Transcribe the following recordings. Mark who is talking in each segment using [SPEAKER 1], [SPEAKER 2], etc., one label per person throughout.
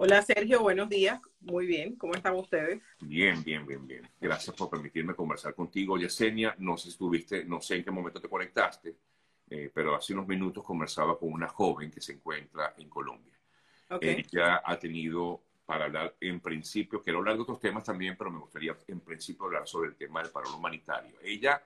[SPEAKER 1] Hola Sergio, buenos días. Muy bien, ¿cómo están ustedes?
[SPEAKER 2] Bien, bien, bien, bien. Gracias por permitirme conversar contigo. Yesenia, no sé si estuviste, no sé en qué momento te conectaste, eh, pero hace unos minutos conversaba con una joven que se encuentra en Colombia. Okay. Ella ha tenido para hablar en principio, quiero hablar de otros temas también, pero me gustaría en principio hablar sobre el tema del paro humanitario. Ella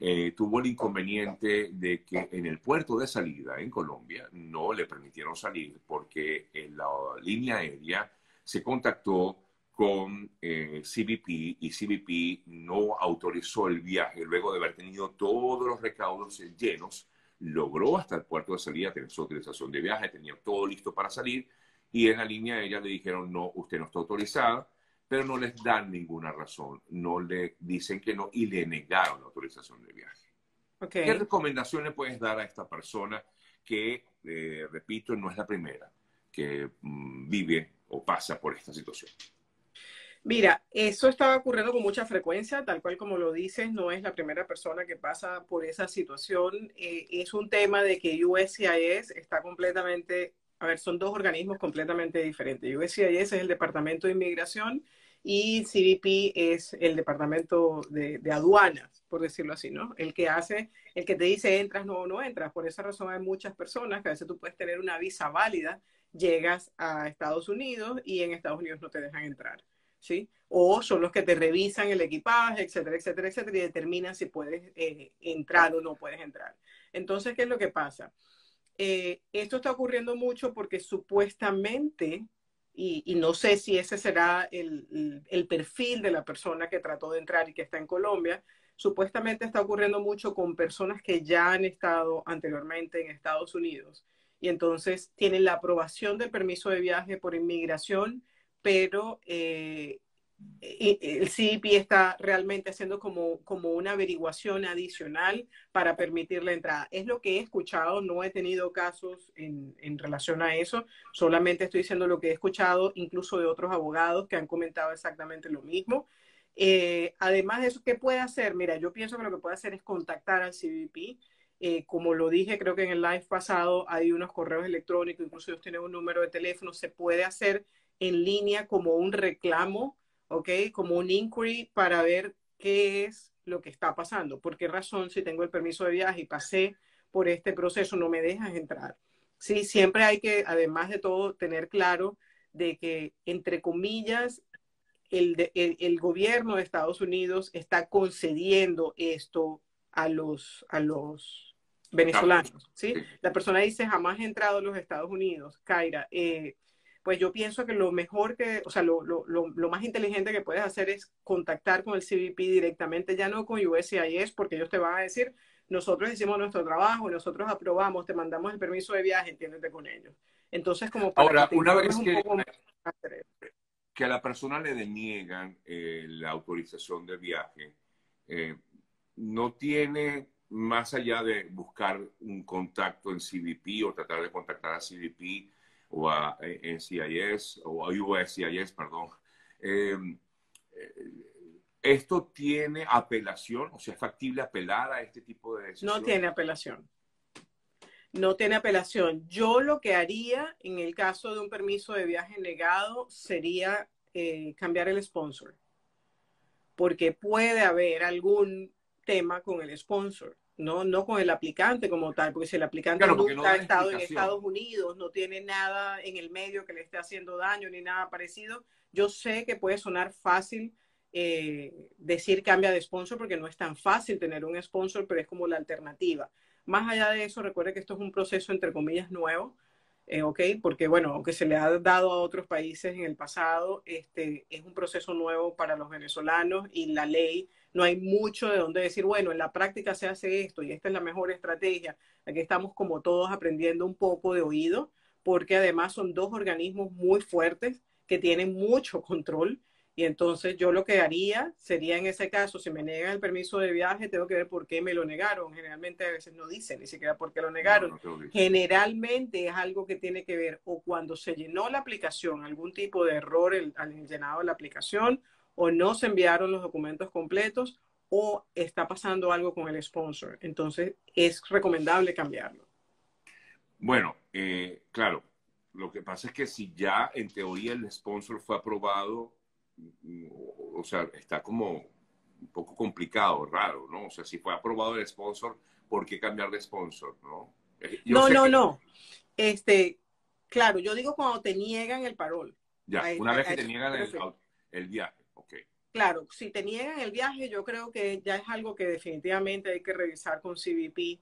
[SPEAKER 2] eh, tuvo el inconveniente de que en el puerto de salida en Colombia no le permitieron salir porque en la línea aérea se contactó con eh, CBP y CBP no autorizó el viaje luego de haber tenido todos los recaudos llenos. Logró hasta el puerto de salida tener su autorización de viaje, tenía todo listo para salir y en la línea aérea le dijeron no, usted no está autorizada pero no les dan ninguna razón, no le dicen que no y le negaron la autorización de viaje. ¿Qué recomendaciones puedes dar a esta persona que, eh, repito, no es la primera que mm, vive o pasa por esta situación?
[SPEAKER 1] Mira, eso está ocurriendo con mucha frecuencia, tal cual como lo dices, no es la primera persona que pasa por esa situación. Eh, es un tema de que USCIS está completamente a ver, son dos organismos completamente diferentes. USCIS es el Departamento de Inmigración y CBP es el Departamento de, Aduanas, por decirlo así, ¿no? El que hace, el que te dice entras no, no entras. Por esa razón hay muchas personas que a veces tú puedes tener una visa válida, llegas a Estados Unidos y en Estados Unidos no te dejan entrar, ¿sí? O son los que te revisan el equipaje, etcétera, etcétera, etcétera, y determinan si puedes eh, entrar o no puedes entrar. Entonces, ¿qué es lo que pasa? Eh, esto está ocurriendo mucho porque supuestamente, y, no sé si ese será el, perfil de la persona que trató de entrar y que está en Colombia, supuestamente está ocurriendo mucho con personas que ya han estado anteriormente en Estados Unidos y entonces tienen la aprobación del permiso de viaje por inmigración, pero eh, el CIP está realmente haciendo como, como una averiguación adicional para permitir la entrada. Es lo que he escuchado, no he tenido casos en, en, relación a eso, solamente estoy diciendo lo que he escuchado incluso de otros abogados que han comentado exactamente lo mismo. Eh, además de eso, ¿qué puede hacer? Mira, yo pienso que lo que puede hacer es contactar al CBP. Eh, como lo dije, creo que en el live pasado hay unos correos electrónicos, incluso ellos tienen un número de teléfono, se puede hacer en línea como un reclamo ¿ok? Como un inquiry para ver qué es lo que está pasando. ¿Por qué razón si tengo el permiso de viaje y pasé por este proceso no me dejas entrar? Sí, siempre hay que, además de todo, tener claro de que, entre comillas, el, el, gobierno de Estados Unidos está concediendo esto a los, a los venezolanos, ¿sí? La persona dice, jamás he entrado a los Estados Unidos, Kaira. Eh, pues yo pienso que lo mejor que, o sea, lo, lo, lo, más inteligente que puedes hacer es contactar con el CBP directamente, ya no con USCIS, porque ellos te van a decir, nosotros hicimos nuestro trabajo, nosotros aprobamos, te mandamos el permiso de viaje, entiéndete con ellos. Entonces, como
[SPEAKER 2] para Ahora, una vez que, que, a la persona le deniegan eh, la autorización de viaje, eh, no tiene más allá de buscar un contacto en CBP o tratar de contactar a CBP, o a NCIS o a USCIS, perdón. Em, eh, ¿Esto tiene apelación? O sea, ¿es factible apelar a este tipo de
[SPEAKER 1] decisiones? No tiene apelación. No tiene apelación. Yo lo que haría en el caso de un permiso de viaje negado sería eh, cambiar el sponsor. Porque puede haber algún tema con el sponsor no, no con el aplicante como tal, porque si el aplicante nunca ha estado en Estados Unidos, no tiene nada en el medio que le esté haciendo daño ni nada parecido, yo sé que puede sonar fácil eh, decir cambia de sponsor porque no es tan fácil tener un sponsor, pero es como la alternativa. Más allá de eso, recuerde que esto es un proceso entre comillas nuevo, eh, ¿ok? Porque bueno, aunque se le ha dado a otros países en el pasado, este es un proceso nuevo para los venezolanos y la ley no hay mucho de donde decir, bueno, en la práctica se hace esto y esta es la mejor estrategia. Aquí estamos como todos aprendiendo un poco de oído, porque además son dos organismos muy fuertes que tienen mucho control. Y entonces yo lo que haría sería en ese caso, si me negan el permiso de viaje, tengo que ver por qué me lo negaron. Generalmente a veces no dicen ni siquiera por qué lo negaron. Generalmente es algo que tiene que ver o cuando se llenó la aplicación, algún tipo de error al llenado de la aplicación, o no se enviaron los documentos completos o está pasando algo con el sponsor. Entonces, es recomendable cambiarlo.
[SPEAKER 2] Bueno, eh, claro, lo que pasa es que si ya en teoría el sponsor fue aprobado, o sea, está como un poco complicado, raro, ¿no? O sea, si fue aprobado el sponsor, ¿por qué cambiar de sponsor, no?
[SPEAKER 1] Eh, no, no, no. Este, claro, yo digo cuando te niegan el parol.
[SPEAKER 2] Ya, una vez que te niegan el, viaje,
[SPEAKER 1] Claro, si te niegan el viaje, yo creo que ya es algo que definitivamente hay que revisar con CBP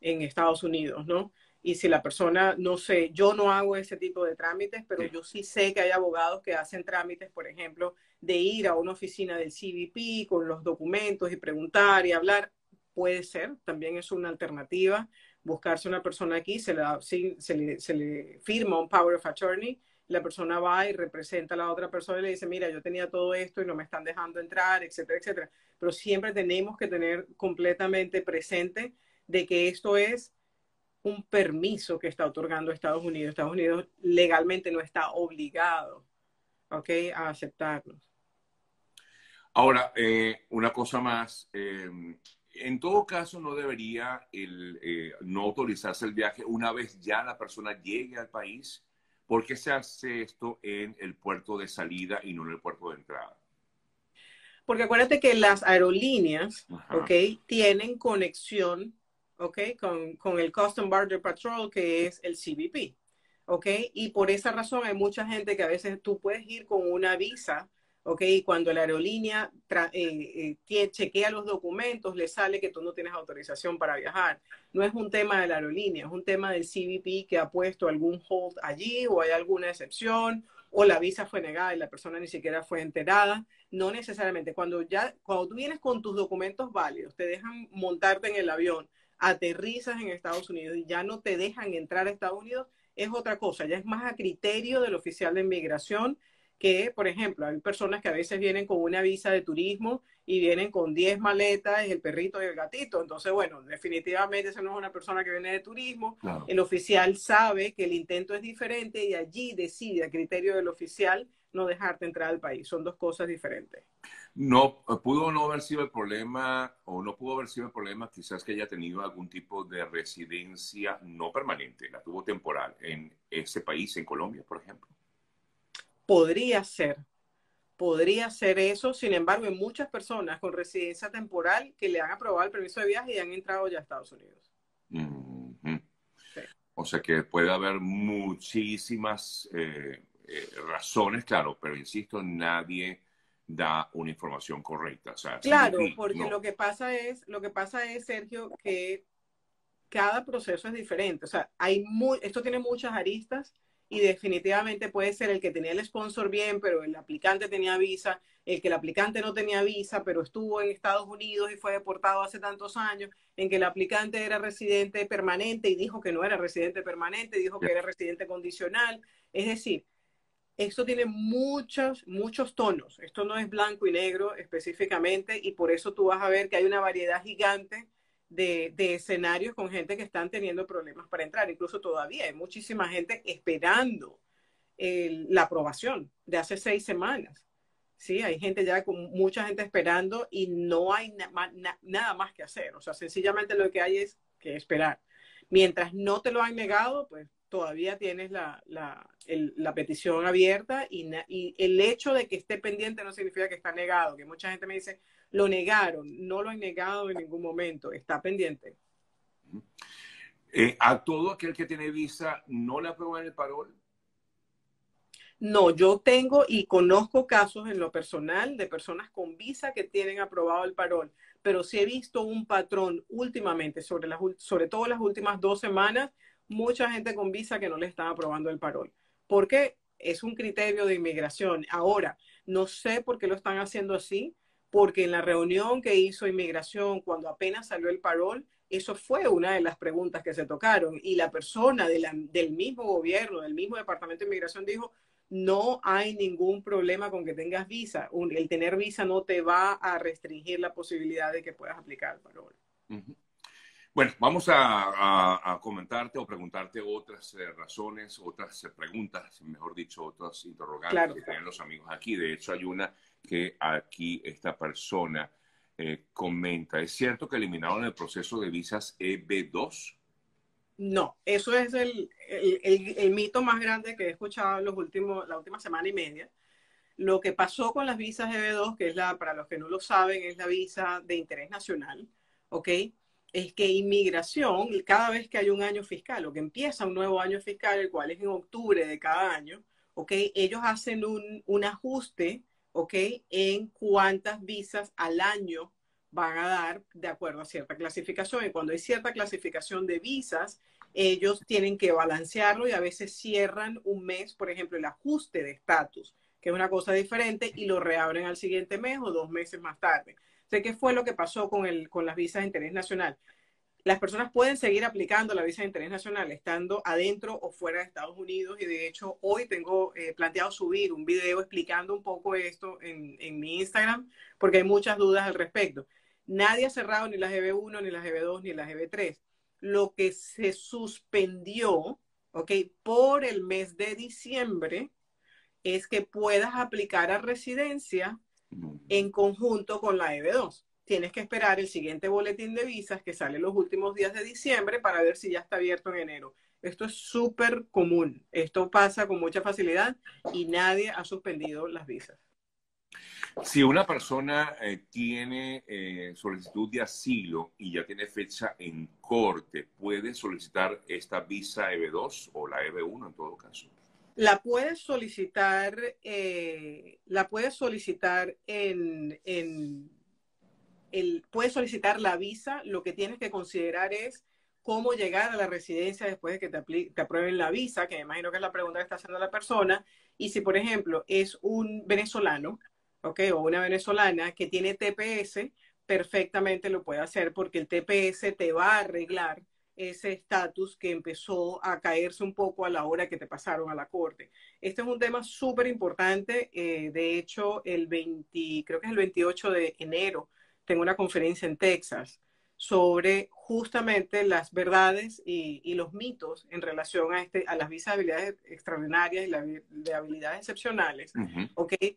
[SPEAKER 1] en Estados Unidos, ¿no? Y si la persona, no sé, yo no hago ese tipo de trámites, pero yo sí sé que hay abogados que hacen trámites, por ejemplo, de ir a una oficina del CBP con los documentos y preguntar y hablar. Puede ser, también es una alternativa buscarse una persona aquí, se, se, le, se le firma un power of attorney, la persona va y representa a la otra persona y le dice, mira, yo tenía todo esto y no me están dejando entrar, etcétera, etcétera. Pero siempre tenemos que tener completamente presente de que esto es un permiso que está otorgando Estados Unidos. Estados Unidos legalmente no está obligado ¿okay? a aceptarlos.
[SPEAKER 2] Ahora, eh, una cosa más. Eh, en todo caso, no debería el, eh, no autorizarse el viaje una vez ya la persona llegue al país. ¿Por qué se hace esto en el puerto de salida y no en el puerto de entrada?
[SPEAKER 1] Porque acuérdate que las aerolíneas, ¿ok? Tienen conexión, ¿ok? Con, con el Custom Border Patrol, que es el CBP, ¿ok? Y por esa razón hay mucha gente que a veces tú puedes ir con una visa ¿ok? Cuando la aerolínea eh, eh, chequea los documentos, le sale que tú no tienes autorización para viajar. No es un tema de la aerolínea, es un tema del CBP que ha puesto algún hold allí o hay alguna excepción o la visa fue negada y la persona ni siquiera fue enterada. No necesariamente. Cuando ya, cuando tú vienes con tus documentos válidos, te dejan montarte en el avión, aterrizas en Estados Unidos y ya no te dejan entrar a Estados Unidos, es otra cosa. Ya es más a criterio del oficial de inmigración que, por ejemplo, hay personas que a veces vienen con una visa de turismo y vienen con 10 maletas, el perrito y el gatito. Entonces, bueno, definitivamente esa no es una persona que viene de turismo. El oficial sabe que el intento es diferente y allí decide a criterio del oficial no dejarte entrar al país. Son dos cosas diferentes.
[SPEAKER 2] No, pudo no haber sido el problema, o no pudo haber sido el problema, quizás que haya tenido algún tipo de residencia no permanente, la tuvo temporal en ese país, en Colombia, por ejemplo.
[SPEAKER 1] Podría ser, podría ser eso. Sin embargo, hay muchas personas con residencia temporal que le han aprobado el permiso de viaje y han entrado ya a Estados Unidos.
[SPEAKER 2] O sea que puede haber muchísimas eh, eh, razones, claro, pero insisto, nadie da una información correcta.
[SPEAKER 1] claro, porque lo que pasa es, lo que pasa es, Sergio, que cada proceso es diferente. O sea, hay esto tiene muchas aristas y definitivamente puede ser el que tenía el sponsor bien, pero el aplicante tenía visa, el que el aplicante no tenía visa, pero estuvo en Estados Unidos y fue deportado hace tantos años, en que el aplicante era residente permanente y dijo que no era residente permanente, dijo que era residente condicional. Es decir, esto tiene muchos, muchos tonos. Esto no es blanco y negro específicamente y por eso tú vas a ver que hay una variedad gigante de, escenarios con gente que están teniendo problemas para entrar. Incluso todavía hay muchísima gente esperando la aprobación de hace seis semanas. Sí, hay gente ya con mucha gente esperando y no hay nada más que hacer. O sea, sencillamente lo que hay es que esperar. Mientras no te lo han negado, pues todavía tienes la, petición abierta y, y, el hecho de que esté pendiente no significa que está negado, que mucha gente me dice, lo negaron, no lo han negado en ningún momento, está pendiente.
[SPEAKER 2] Eh, ¿A todo aquel que tiene visa no le aprueban el parol?
[SPEAKER 1] No, yo tengo y conozco casos en lo personal de personas con visa que tienen aprobado el parol, pero sí he visto un patrón últimamente, sobre, las, sobre todo las últimas dos semanas, mucha gente con visa que no le están aprobando el parol. Porque es un criterio de inmigración. Ahora, no sé por qué lo están haciendo así porque en la reunión que hizo inmigración cuando apenas salió el parol, eso fue una de las preguntas que se tocaron y la persona del mismo gobierno, del mismo departamento de inmigración dijo, no hay ningún problema con que tengas visa. el tener visa no te va a restringir la posibilidad de que puedas aplicar el parol.
[SPEAKER 2] Bueno, vamos a, comentarte o preguntarte otras eh, razones, otras eh, preguntas, mejor dicho, otras interrogantes que tienen los amigos aquí. De hecho, hay una que aquí esta persona eh, comenta. ¿Es cierto que eliminaron el proceso de visas EB2?
[SPEAKER 1] No, eso es el, el, el, mito más grande que he escuchado en los últimos, la última semana y media. Lo que pasó con las visas EB2, que es la, para los que no lo saben, es la visa de interés nacional, ¿ok? Es que inmigración, cada vez que hay un año fiscal o que empieza un nuevo año fiscal, el cual es en octubre de cada año. Ellos hacen un, un ajuste. En cuántas visas al año van a dar de acuerdo a cierta clasificación. Y cuando hay cierta clasificación de visas, ellos tienen que balancearlo y a veces cierran un mes, por ejemplo, el ajuste de estatus, que es una cosa diferente, y lo reabren al siguiente mes o dos meses más tarde. Sé qué fue lo que pasó con, el, con las visas de interés nacional. Las personas pueden seguir aplicando la visa de interés nacional estando adentro o fuera de Estados Unidos y de hecho hoy tengo eh, planteado subir un video explicando un poco esto en, en mi Instagram porque hay muchas dudas al respecto. Nadie ha cerrado ni la GB1, ni la GB2, ni la GB3. Lo que se suspendió, ¿ok? Por el mes de diciembre es que puedas aplicar a residencia en conjunto con la EB2. Tienes que esperar el siguiente boletín de visas que sale los últimos días de diciembre para ver si ya está abierto en enero. Esto es súper común. Esto pasa con mucha facilidad y nadie ha suspendido las visas.
[SPEAKER 2] Si una persona eh, tiene eh, solicitud de asilo y ya tiene fecha en corte, ¿puede solicitar esta visa EB2 o la EB1 en todo caso?
[SPEAKER 1] La puedes solicitar, eh, la puedes solicitar en, en el, puedes solicitar la visa. Lo que tienes que considerar es cómo llegar a la residencia después de que te, te aprueben la visa, que me imagino que es la pregunta que está haciendo la persona. Y si, por ejemplo, es un venezolano, ¿ok? O una venezolana que tiene TPS, perfectamente lo puede hacer porque el TPS te va a arreglar ese estatus que empezó a caerse un poco a la hora que te pasaron a la corte. Este es un tema súper importante. Eh, de hecho, el 20, creo que es el 28 de enero, tengo una conferencia en Texas sobre justamente las verdades y, los mitos en relación a, este, a las visas de habilidades extraordinarias y las de habilidades excepcionales,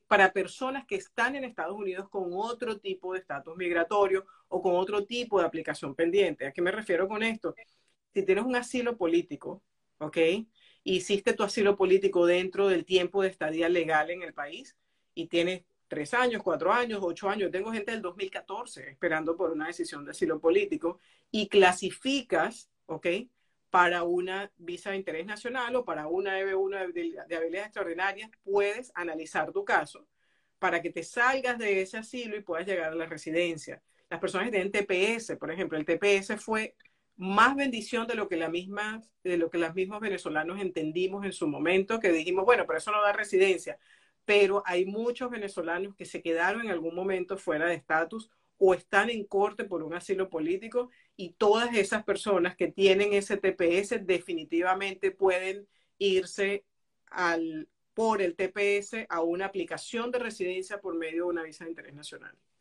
[SPEAKER 1] Para personas que están en Estados Unidos con otro tipo de estatus migratorio o con otro tipo de aplicación pendiente. ¿A qué me refiero con esto? Si tienes un asilo político, ¿ok? Hiciste tu asilo político dentro del tiempo de estadía legal en el país y tienes tres años, cuatro años, ocho años. Tengo gente del 2014 esperando por una decisión de asilo político y clasificas, ¿ok? Para una visa de interés nacional o para una EB1 de, de habilidades extraordinarias, puedes analizar tu caso para que te salgas de ese asilo y puedas llegar a la residencia. Las personas que tienen TPS, por ejemplo, el TPS fue más bendición de lo que la misma, de lo que los mismos venezolanos entendimos en su momento, que dijimos, bueno, pero eso no da residencia pero hay muchos venezolanos que se quedaron en algún momento fuera de estatus o están en corte por un asilo político y todas esas personas que tienen ese TPS definitivamente pueden irse al, por el TPS a una aplicación de residencia por medio de una visa de interés nacional.